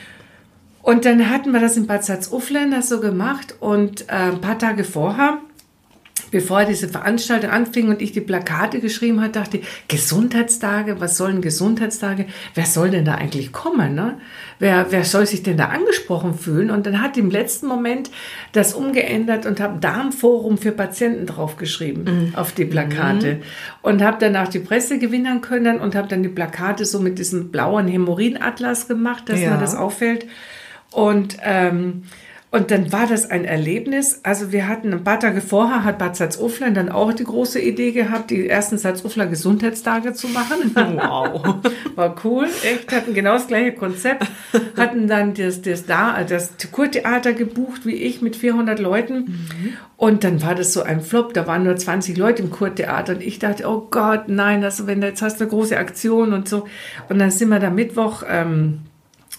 Und dann hatten wir das in Bad Salzuflen das so gemacht und äh, ein paar Tage vorher, bevor diese Veranstaltung anfing und ich die Plakate geschrieben hat, dachte ich, Gesundheitstage, was sollen Gesundheitstage? Wer soll denn da eigentlich kommen? Ne? Wer, wer soll sich denn da angesprochen fühlen? Und dann hat im letzten Moment das umgeändert und habe Darmforum für Patienten draufgeschrieben auf die Plakate und habe dann auch die Presse gewinnen können und habe dann die Plakate so mit diesem blauen Hämorrhoidenatlas gemacht, dass Ja. mir das auffällt. Und, ähm, und dann war das ein Erlebnis. Also wir hatten ein paar Tage vorher, hat Bad Salzuflen dann auch die große Idee gehabt, die ersten Salzufler Gesundheitstage zu machen. (laughs) Wow. War cool, echt, hatten genau das gleiche Konzept, hatten dann das, das, da, das Kurtheater gebucht, wie ich, mit 400 Leuten. Und dann war das so ein Flop, da waren nur 20 Leute im Kurtheater und ich dachte, oh Gott, nein, also wenn jetzt hast du eine große Aktion und so. Und dann sind wir da Mittwoch, ähm,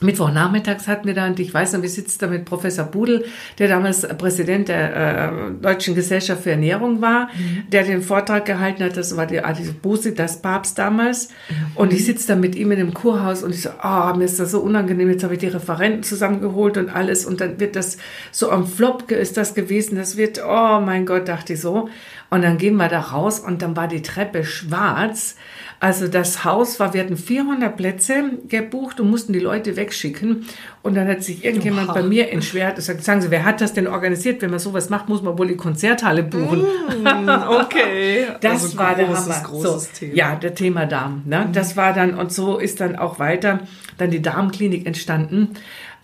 Mittwochnachmittags hatten wir da, und ich weiß noch, wir sitzen da mit Professor Budel, der damals Präsident der äh, Deutschen Gesellschaft für Ernährung war, der den Vortrag gehalten hat, das war die Adi Buse, das Papst damals. Und ich sitze da mit ihm in dem Kurhaus und ich so, ah, mir ist das so unangenehm, jetzt habe ich die Referenten zusammengeholt und alles und dann wird das so am Flop ist das gewesen, das wird, oh mein Gott, dachte ich so. Und dann gehen wir da raus und dann war die Treppe schwarz. Also das Haus war, wir hatten 400 Plätze gebucht und mussten die Leute wegschicken. Und dann hat sich irgendjemand Oha. bei mir entschwert und gesagt, sagen Sie, wer hat das denn organisiert? Wenn man sowas macht, muss man wohl die Konzerthalle buchen. (laughs) Okay. Das Also war der großes, Hammer. großes so, Thema. Ja, der Thema Darm. Ne? Das war dann, und so ist dann auch weiter dann die Darmklinik entstanden,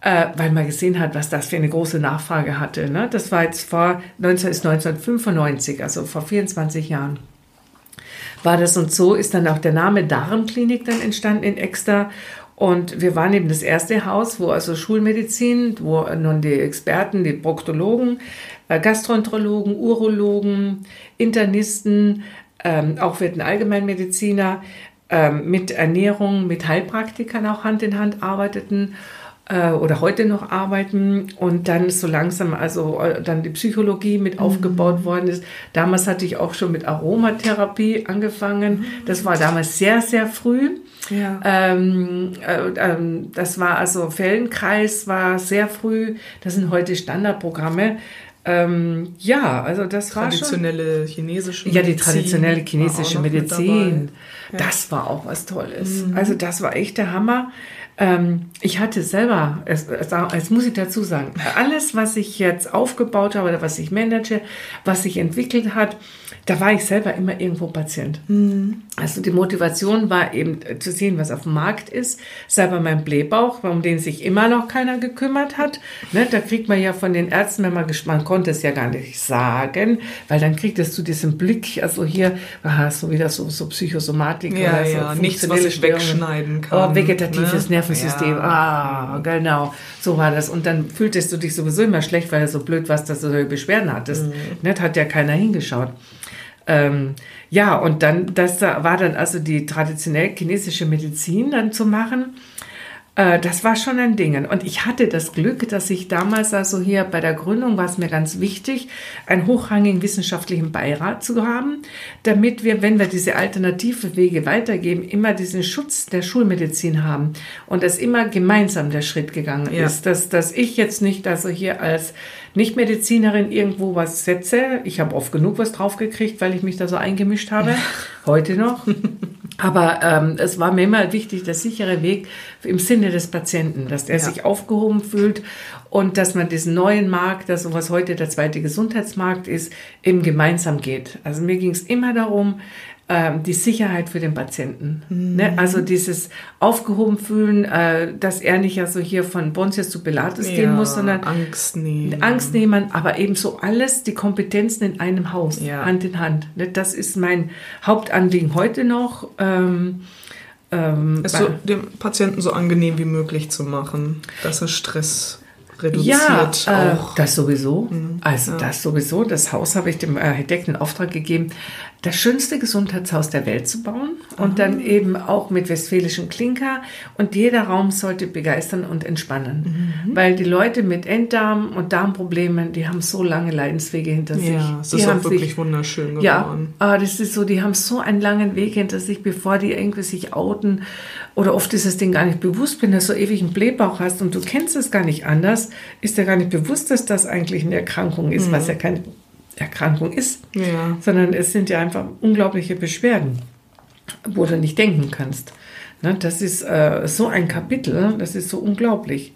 äh, weil man gesehen hat, was das für eine große Nachfrage hatte. Ne? Das war jetzt vor 19, ist 1995, also vor 24 Jahren. War das und so ist dann auch der Name Darmklinik dann entstanden in Exter. Und wir waren eben das erste Haus, wo also Schulmedizin, wo nun die Experten, die Proktologen, äh, Gastroenterologen, Urologen, Internisten, ähm, auch wir hatten Allgemeinmediziner ähm, mit Ernährung, mit Heilpraktikern auch Hand in Hand arbeiteten äh, oder heute noch arbeiten und dann so langsam also äh, dann die Psychologie mit mhm. aufgebaut worden ist. Damals hatte ich auch schon mit Aromatherapie angefangen. Das war damals sehr, sehr früh. Ja. Ähm, äh, ähm, das war also Fellenkreis war sehr früh. Das sind heute Standardprogramme. Ähm, ja, also das war traditionelle chinesische Medizin. Ja, die traditionelle chinesische Medizin. Ja. Das war auch was Tolles. Mhm. Also das war echt der Hammer. Ähm, ich hatte selber, es, es, muss ich dazu sagen, alles, was ich jetzt aufgebaut habe oder was ich manage, was sich entwickelt hat, da war ich selber immer irgendwo Patient. Mhm. Also die Motivation war eben zu sehen, was auf dem Markt ist. Selber mein Blähbauch, um den sich immer noch keiner gekümmert hat. Ne, da kriegt man ja von den Ärzten, wenn man man konnte es ja gar nicht sagen, weil dann kriegt es zu diesem Blick, also hier hast du wieder so, so Psychosomatik ja, oder so. Ja, nichts, was ich wegschneiden kann. Oh, vegetatives ne? Nervensystem. Ja. Ah, genau. So war das. Und dann fühltest du dich sowieso immer schlecht, weil du so blöd warst, dass du solche Beschwerden hattest. Mhm. Ne, hat ja keiner hingeschaut. Ähm, ja, und dann, das war dann also die traditionell chinesische Medizin dann zu machen. Äh, das war schon ein Ding. Und ich hatte das Glück, dass ich damals also hier bei der Gründung war es mir ganz wichtig, einen hochrangigen wissenschaftlichen Beirat zu haben, damit wir, wenn wir diese alternative Wege weitergeben, immer diesen Schutz der Schulmedizin haben und dass immer gemeinsam der Schritt gegangen ja. ist, dass, dass ich jetzt nicht also hier als Nichtmedizinerin irgendwo was setze. Ich habe oft genug was draufgekriegt, weil ich mich da so eingemischt habe. Heute noch. Aber ähm, es war mir immer wichtig, der sichere Weg im Sinne des Patienten, dass er ja. sich aufgehoben fühlt und dass man diesen neuen Markt, das was heute der zweite Gesundheitsmarkt ist, eben gemeinsam geht. Also mir ging es immer darum, ähm, die Sicherheit für den Patienten. Mhm. Ne? Also dieses aufgehoben fühlen, äh, dass er nicht ja so hier von Pontius zu Pilatus ja, gehen muss, sondern Angst nehmen. Angst nehmen, aber eben so alles, die Kompetenzen in einem Haus, ja. Hand in Hand. Ne? Das ist mein Hauptanliegen heute noch. Ähm, ähm, es so dem Patienten so angenehm wie möglich zu machen, dass er Stress reduziert ja, äh, auch. Das sowieso. Mhm. Also ja. das sowieso. Das Haus habe ich dem Architekten in Auftrag gegeben, das schönste Gesundheitshaus der Welt zu bauen und dann eben auch mit westfälischen Klinker und jeder Raum sollte begeistern und entspannen, mhm. weil die Leute mit Enddarm und Darmproblemen, die haben so lange Leidenswege hinter sich. Ja, es ist auch wirklich sich, wunderschön geworden. Ja, ah, das ist so, die haben so einen langen Weg hinter sich, bevor die irgendwie sich outen oder oft ist es denen gar nicht bewusst, wenn du so ewig einen Blähbauch hast und du kennst es gar nicht anders, ist dir gar nicht bewusst, dass das eigentlich eine Erkrankung ist, mhm. was ja keine Erkrankung ist, ja. sondern es sind ja einfach unglaubliche Beschwerden, wo du nicht denken kannst. Ne, das ist äh, so ein Kapitel, das ist so unglaublich.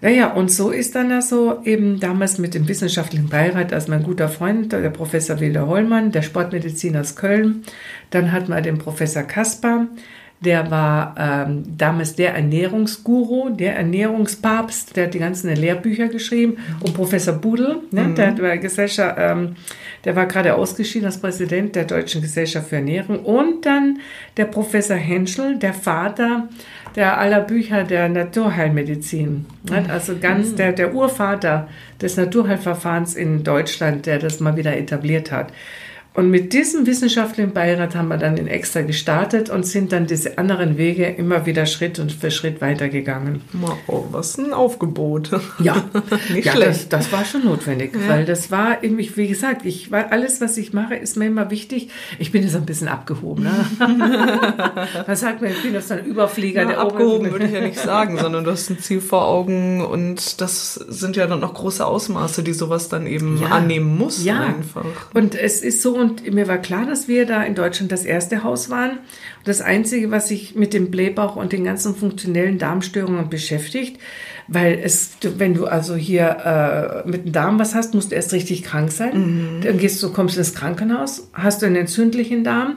Naja, und so ist dann also eben damals mit dem wissenschaftlichen Beirat, als mein guter Freund, der Professor Wilder Hollmann, der Sportmediziner aus Köln, dann hat man den Professor Kasper, der war ähm, damals der Ernährungsguru, der Ernährungspapst, der hat die ganzen Lehrbücher geschrieben. Und Professor Budel, ne, mhm. der, war Gesellschaft, ähm, der war gerade ausgeschieden als Präsident der Deutschen Gesellschaft für Ernährung. Und dann der Professor Henschel, der Vater der aller Bücher der Naturheilmedizin. Ne? Also ganz mhm. der, der Urvater des Naturheilverfahrens in Deutschland, der das mal wieder etabliert hat. Und mit diesem wissenschaftlichen Beirat haben wir dann in Extra gestartet und sind dann diese anderen Wege immer wieder Schritt und für Schritt weitergegangen. Wow, was ein Aufgebot. Ja, (laughs) nicht ja, schlecht. Das, das, war schon notwendig, ja. weil das war irgendwie, wie gesagt, ich alles, was ich mache, ist mir immer wichtig. Ich bin jetzt ein bisschen abgehoben. Ne? (laughs) was sagt man, ich bin jetzt ein Überflieger. Ja, der abgehoben würde ich ja nicht sagen, sondern du hast ein Ziel vor Augen und das sind ja dann noch große Ausmaße, die sowas dann eben ja. annehmen muss. Ja, einfach. Und es ist so und mir war klar, dass wir da in Deutschland das erste Haus waren. Das Einzige, was sich mit dem Blähbauch und den ganzen funktionellen Darmstörungen beschäftigt, weil es, wenn du also hier äh, mit dem Darm was hast, musst du erst richtig krank sein. Mhm. Dann gehst du, kommst ins Krankenhaus, hast du einen entzündlichen Darm,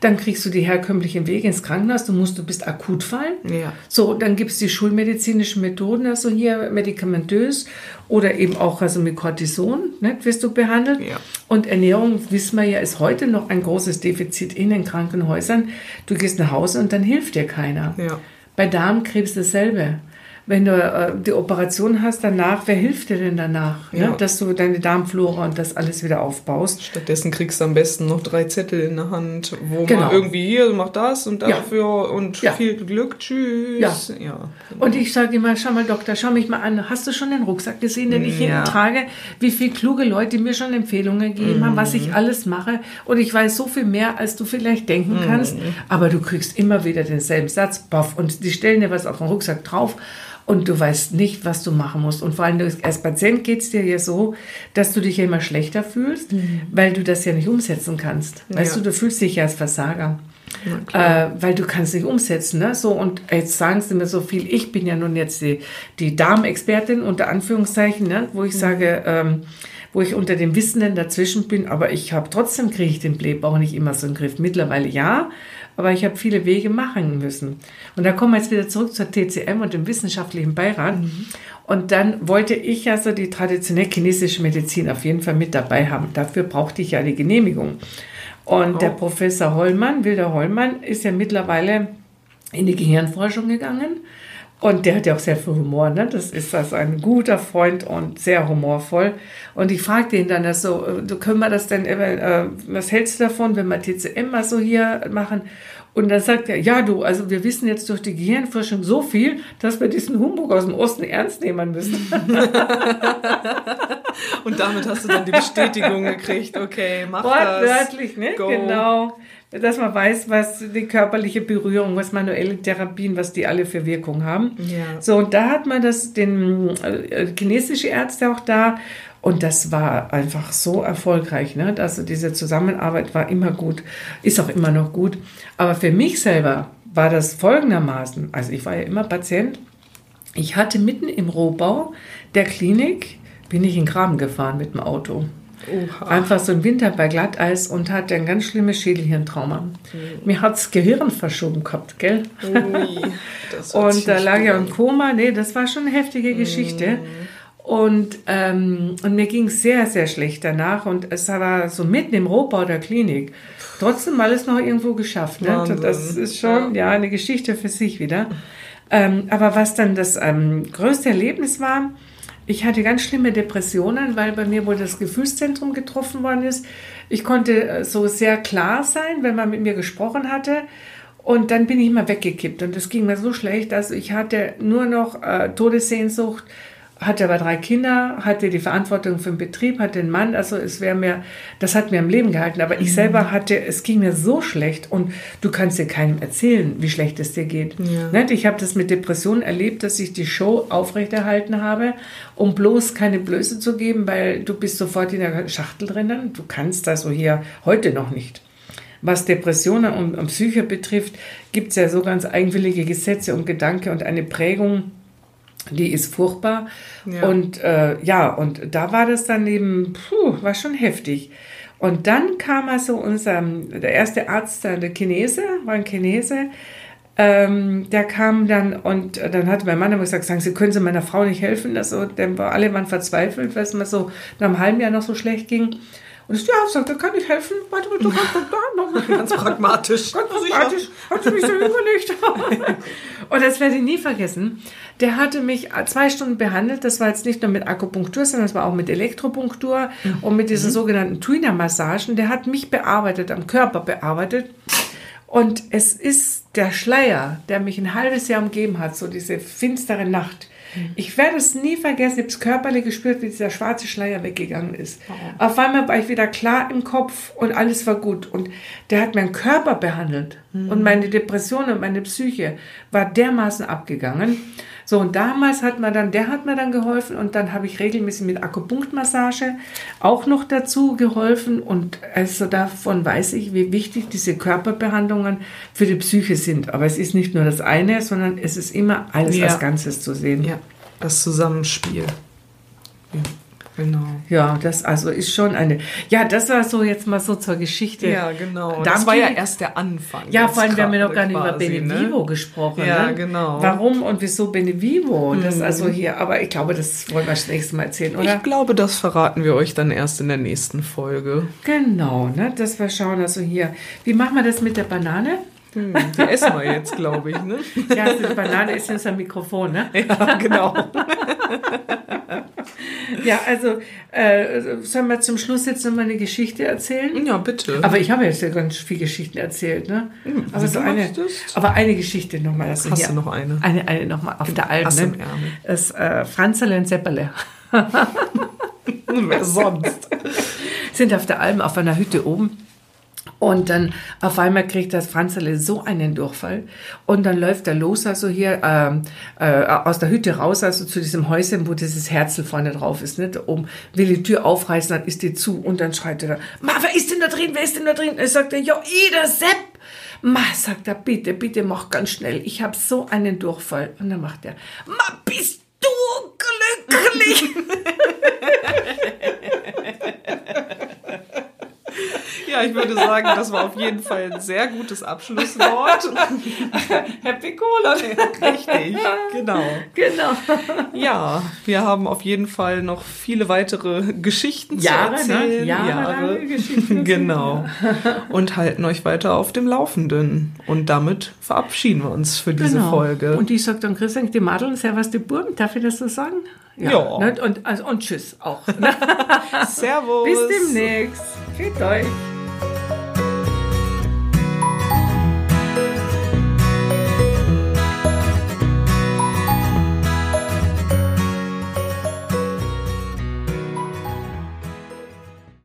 dann kriegst du die herkömmlichen Wege ins Krankenhaus, du musst, du bist akut fallen. Ja. So, dann gibt es die schulmedizinischen Methoden, also hier medikamentös oder eben auch also mit Cortison, ne, wirst du behandelt. Ja. Und Ernährung, wissen wir ja, ist heute noch ein großes Defizit in den Krankenhäusern. Du gehst nach Hause und dann hilft dir keiner. Ja. Bei Darmkrebs dasselbe wenn du äh, die Operation hast danach, wer hilft dir denn danach? Ne? Ja. Ne? Dass du deine Darmflora und das alles wieder aufbaust. Stattdessen kriegst du am besten noch drei Zettel in der Hand, wo Genau. man irgendwie hier mach das und Ja. dafür und Ja. viel Glück, tschüss. Ja. ja. Und ich sage immer, schau mal Doktor, schau mich mal an. Hast du schon den Rucksack gesehen, den ich Ja. hinten trage? Wie viele kluge Leute mir schon Empfehlungen gegeben haben, was Mhm. ich alles mache. Und ich weiß so viel mehr, als du vielleicht denken Mhm. kannst. Aber du kriegst immer wieder denselben Satz, boff. Und die stellen dir was auf den Rucksack drauf. Und du weißt nicht, was du machen musst. Und vor allem als Patient geht es dir ja so, dass du dich ja immer schlechter fühlst, weil du das ja nicht umsetzen kannst. Weißt Mhm. Ja. du, du fühlst dich ja als Versager. Klar. Äh, weil du kannst nicht umsetzen, ne? So, und jetzt sagen sie mir so viel, ich bin ja nun jetzt die, die Darmexpertin, unter Anführungszeichen, ne? Wo ich Mhm. sage, ähm, wo ich unter den Wissenden dazwischen bin, aber ich habe trotzdem kriege ich den Blähbauch nicht immer so in den Griff. Mittlerweile ja, aber ich habe viele Wege machen müssen. Und da kommen wir jetzt wieder zurück zur TCM und dem wissenschaftlichen Beirat. Und dann wollte ich ja so die traditionelle chinesische Medizin auf jeden Fall mit dabei haben. Dafür brauchte ich ja die Genehmigung. Und der Oh. Professor Hollmann, Wilder Hollmann, ist ja mittlerweile in die Gehirnforschung gegangen. Und der hat ja auch sehr viel Humor, ne? Das ist also ein guter Freund und sehr humorvoll. Und ich fragte ihn dann so, äh, du können wir das denn, äh, was hältst du davon, wenn wir TCM mal so hier machen? Und dann sagt er, ja du, also wir wissen jetzt durch die Gehirnforschung so viel, dass wir diesen Humbug aus dem Osten ernst nehmen müssen. (laughs) Und damit hast du dann die Bestätigung gekriegt, okay, mach das. Wortwörtlich, ne? Go. Genau. Dass man weiß, was die körperliche Berührung, was manuelle Therapien, was die alle für Wirkung haben. Ja. So, und da hat man das, den äh, chinesische Ärzte auch da. Und das war einfach so erfolgreich. Ne? Also diese Zusammenarbeit war immer gut, ist auch immer noch gut. Aber für mich selber war das folgendermaßen. Also ich war ja immer Patient. Ich hatte mitten im Rohbau der Klinik, bin ich in den Graben gefahren mit dem Auto. Oha. Einfach so im Winter bei Glatteis und hatte ein ganz schlimmes Schädelhirntrauma. Mhm. Mir hat's Gehirn verschoben gehabt, gell? Ui, das (laughs) Und da lag ja im Koma. Nee, das war schon eine heftige Geschichte. Und, ähm, und mir ging es sehr, sehr schlecht danach. Und es war so mitten im Rohbau der Klinik. Trotzdem alles noch irgendwo geschafft. Ne? Wahnsinn. Das ist schon ja. eine Geschichte für sich wieder. Ähm, aber was dann das ähm, größte Erlebnis war, ich hatte ganz schlimme Depressionen, weil bei mir wohl das Gefühlszentrum getroffen worden ist. Ich konnte äh, so sehr klar sein, wenn man mit mir gesprochen hatte. Und dann bin ich immer weggekippt. Und das ging mir so schlecht. Also ich hatte nur noch äh, Todessehnsucht, hatte aber drei Kinder, hatte die Verantwortung für den Betrieb, hatte einen Mann. Also es wäre mir, das hat mir am Leben gehalten. Aber ich selber hatte, es ging mir so schlecht. Und du kannst dir keinem erzählen, wie schlecht es dir geht. Ja. Ich habe das mit Depressionen erlebt, dass ich die Show aufrechterhalten habe, um bloß keine Blöße zu geben, weil du bist sofort in der Schachtel drinnen. Du kannst also hier heute noch nicht. Was Depressionen und, und Psyche betrifft, gibt es ja so ganz eigenwillige Gesetze und Gedanken und eine Prägung, die ist furchtbar. Ja. Und äh, ja, und da war das dann eben, puh, war schon heftig. Und dann kam also unser, der erste Arzt, der Chinese, war ein Chinese, ähm, der kam dann und dann hatte mein Mann immer gesagt, sagen Sie, können Sie meiner Frau nicht helfen? Also, dann war alle waren verzweifelt, weil es mir so nach einem halben Jahr noch so schlecht ging. Und ich, ja, sagt, da kann ich helfen. Warte mal, du kannst da noch. Ganz pragmatisch. Ganz pragmatisch, hat mich so überlegt. (laughs) Und das werde ich nie vergessen. Der hatte mich zwei Stunden behandelt. Das war jetzt nicht nur mit Akupunktur, sondern es war auch mit Elektropunktur und mit diesen sogenannten Tuina-Massagen. Der hat mich bearbeitet, am Körper bearbeitet. Und es ist der Schleier, der mich ein halbes Jahr umgeben hat, so diese finstere Nacht. Ich werde es nie vergessen, ich habe es körperlich gespürt, wie dieser schwarze Schleier weggegangen ist. Auf einmal war ich wieder klar im Kopf und alles war gut. Und der hat meinen Körper behandelt. Und meine Depression und meine Psyche war dermaßen abgegangen. So, und damals hat man dann, der hat mir dann geholfen und dann habe ich regelmäßig mit Akupunktmassage auch noch dazu geholfen und also davon weiß ich, wie wichtig diese Körperbehandlungen für die Psyche sind. Aber es ist nicht nur das eine, sondern es ist immer alles Ja. als Ganzes zu sehen. Ja, das Zusammenspiel. Ja, genau. Ja, das also ist schon eine. Ja, das war so jetzt mal so zur Geschichte. Ja, genau. Da das war ja erst der Anfang. Ja, vor allem, wir haben ja noch gar nicht über ne? Benevivo gesprochen. Ja, ne? genau. Mhm. Warum und wieso Benevivo? Das also hier, aber ich glaube, das wollen wir das nächste Mal erzählen, oder? Ich glaube, das verraten wir euch dann erst in der nächsten Folge. genau, ne? Dass wir schauen, also hier. Wie machen wir das mit der Banane? Hm, die essen wir jetzt, glaube ich, ne? Ja, also die Banane ist unser Mikrofon, ne? Ja, genau. Ja, also äh, sollen wir zum Schluss jetzt nochmal eine Geschichte erzählen? Ja, bitte. Aber ich habe jetzt ja ganz viele Geschichten erzählt, ne? Aber wie so eine, aber eine Geschichte nochmal. Also Hast du noch eine? Eine, eine nochmal auf der du Ne? Das äh, Franzerle und Sepperle (laughs) Wer sonst? sind auf der Alm auf einer Hütte oben. Und dann auf einmal kriegt das Franzerle so einen Durchfall. Und dann läuft er los, also hier ähm, äh, aus der Hütte raus, also zu diesem Häuschen, wo dieses Herzl vorne drauf ist, nicht? Oben will die Tür aufreißen, dann ist die zu. Und dann schreit er, Ma, wer ist denn da drin? Wer ist denn da drin? Er sagt, ja, ich, der Sepp. Ma, sagt er, bitte, bitte mach ganz schnell. Ich habe so einen Durchfall. Und dann macht er, Ma, bist du glücklich? (laughs) Ja, ich würde sagen, das war auf jeden Fall ein sehr gutes Abschlusswort. (laughs) Happy Cola. Richtig, genau. Genau. Ja, wir haben auf jeden Fall noch viele weitere Geschichten Jahre, zu ne? erzählen. Jahrelange Geschichten. genau. Und halten euch weiter auf dem Laufenden. Und damit verabschieden wir uns für diese Folge. Genau. Und ich sage dann, Christian, die Madeln, servus die Burgen, darf ich das so sagen? Ja. ne? Und, also, und tschüss auch. ne? (laughs) Servus. Bis demnächst. Fit euch.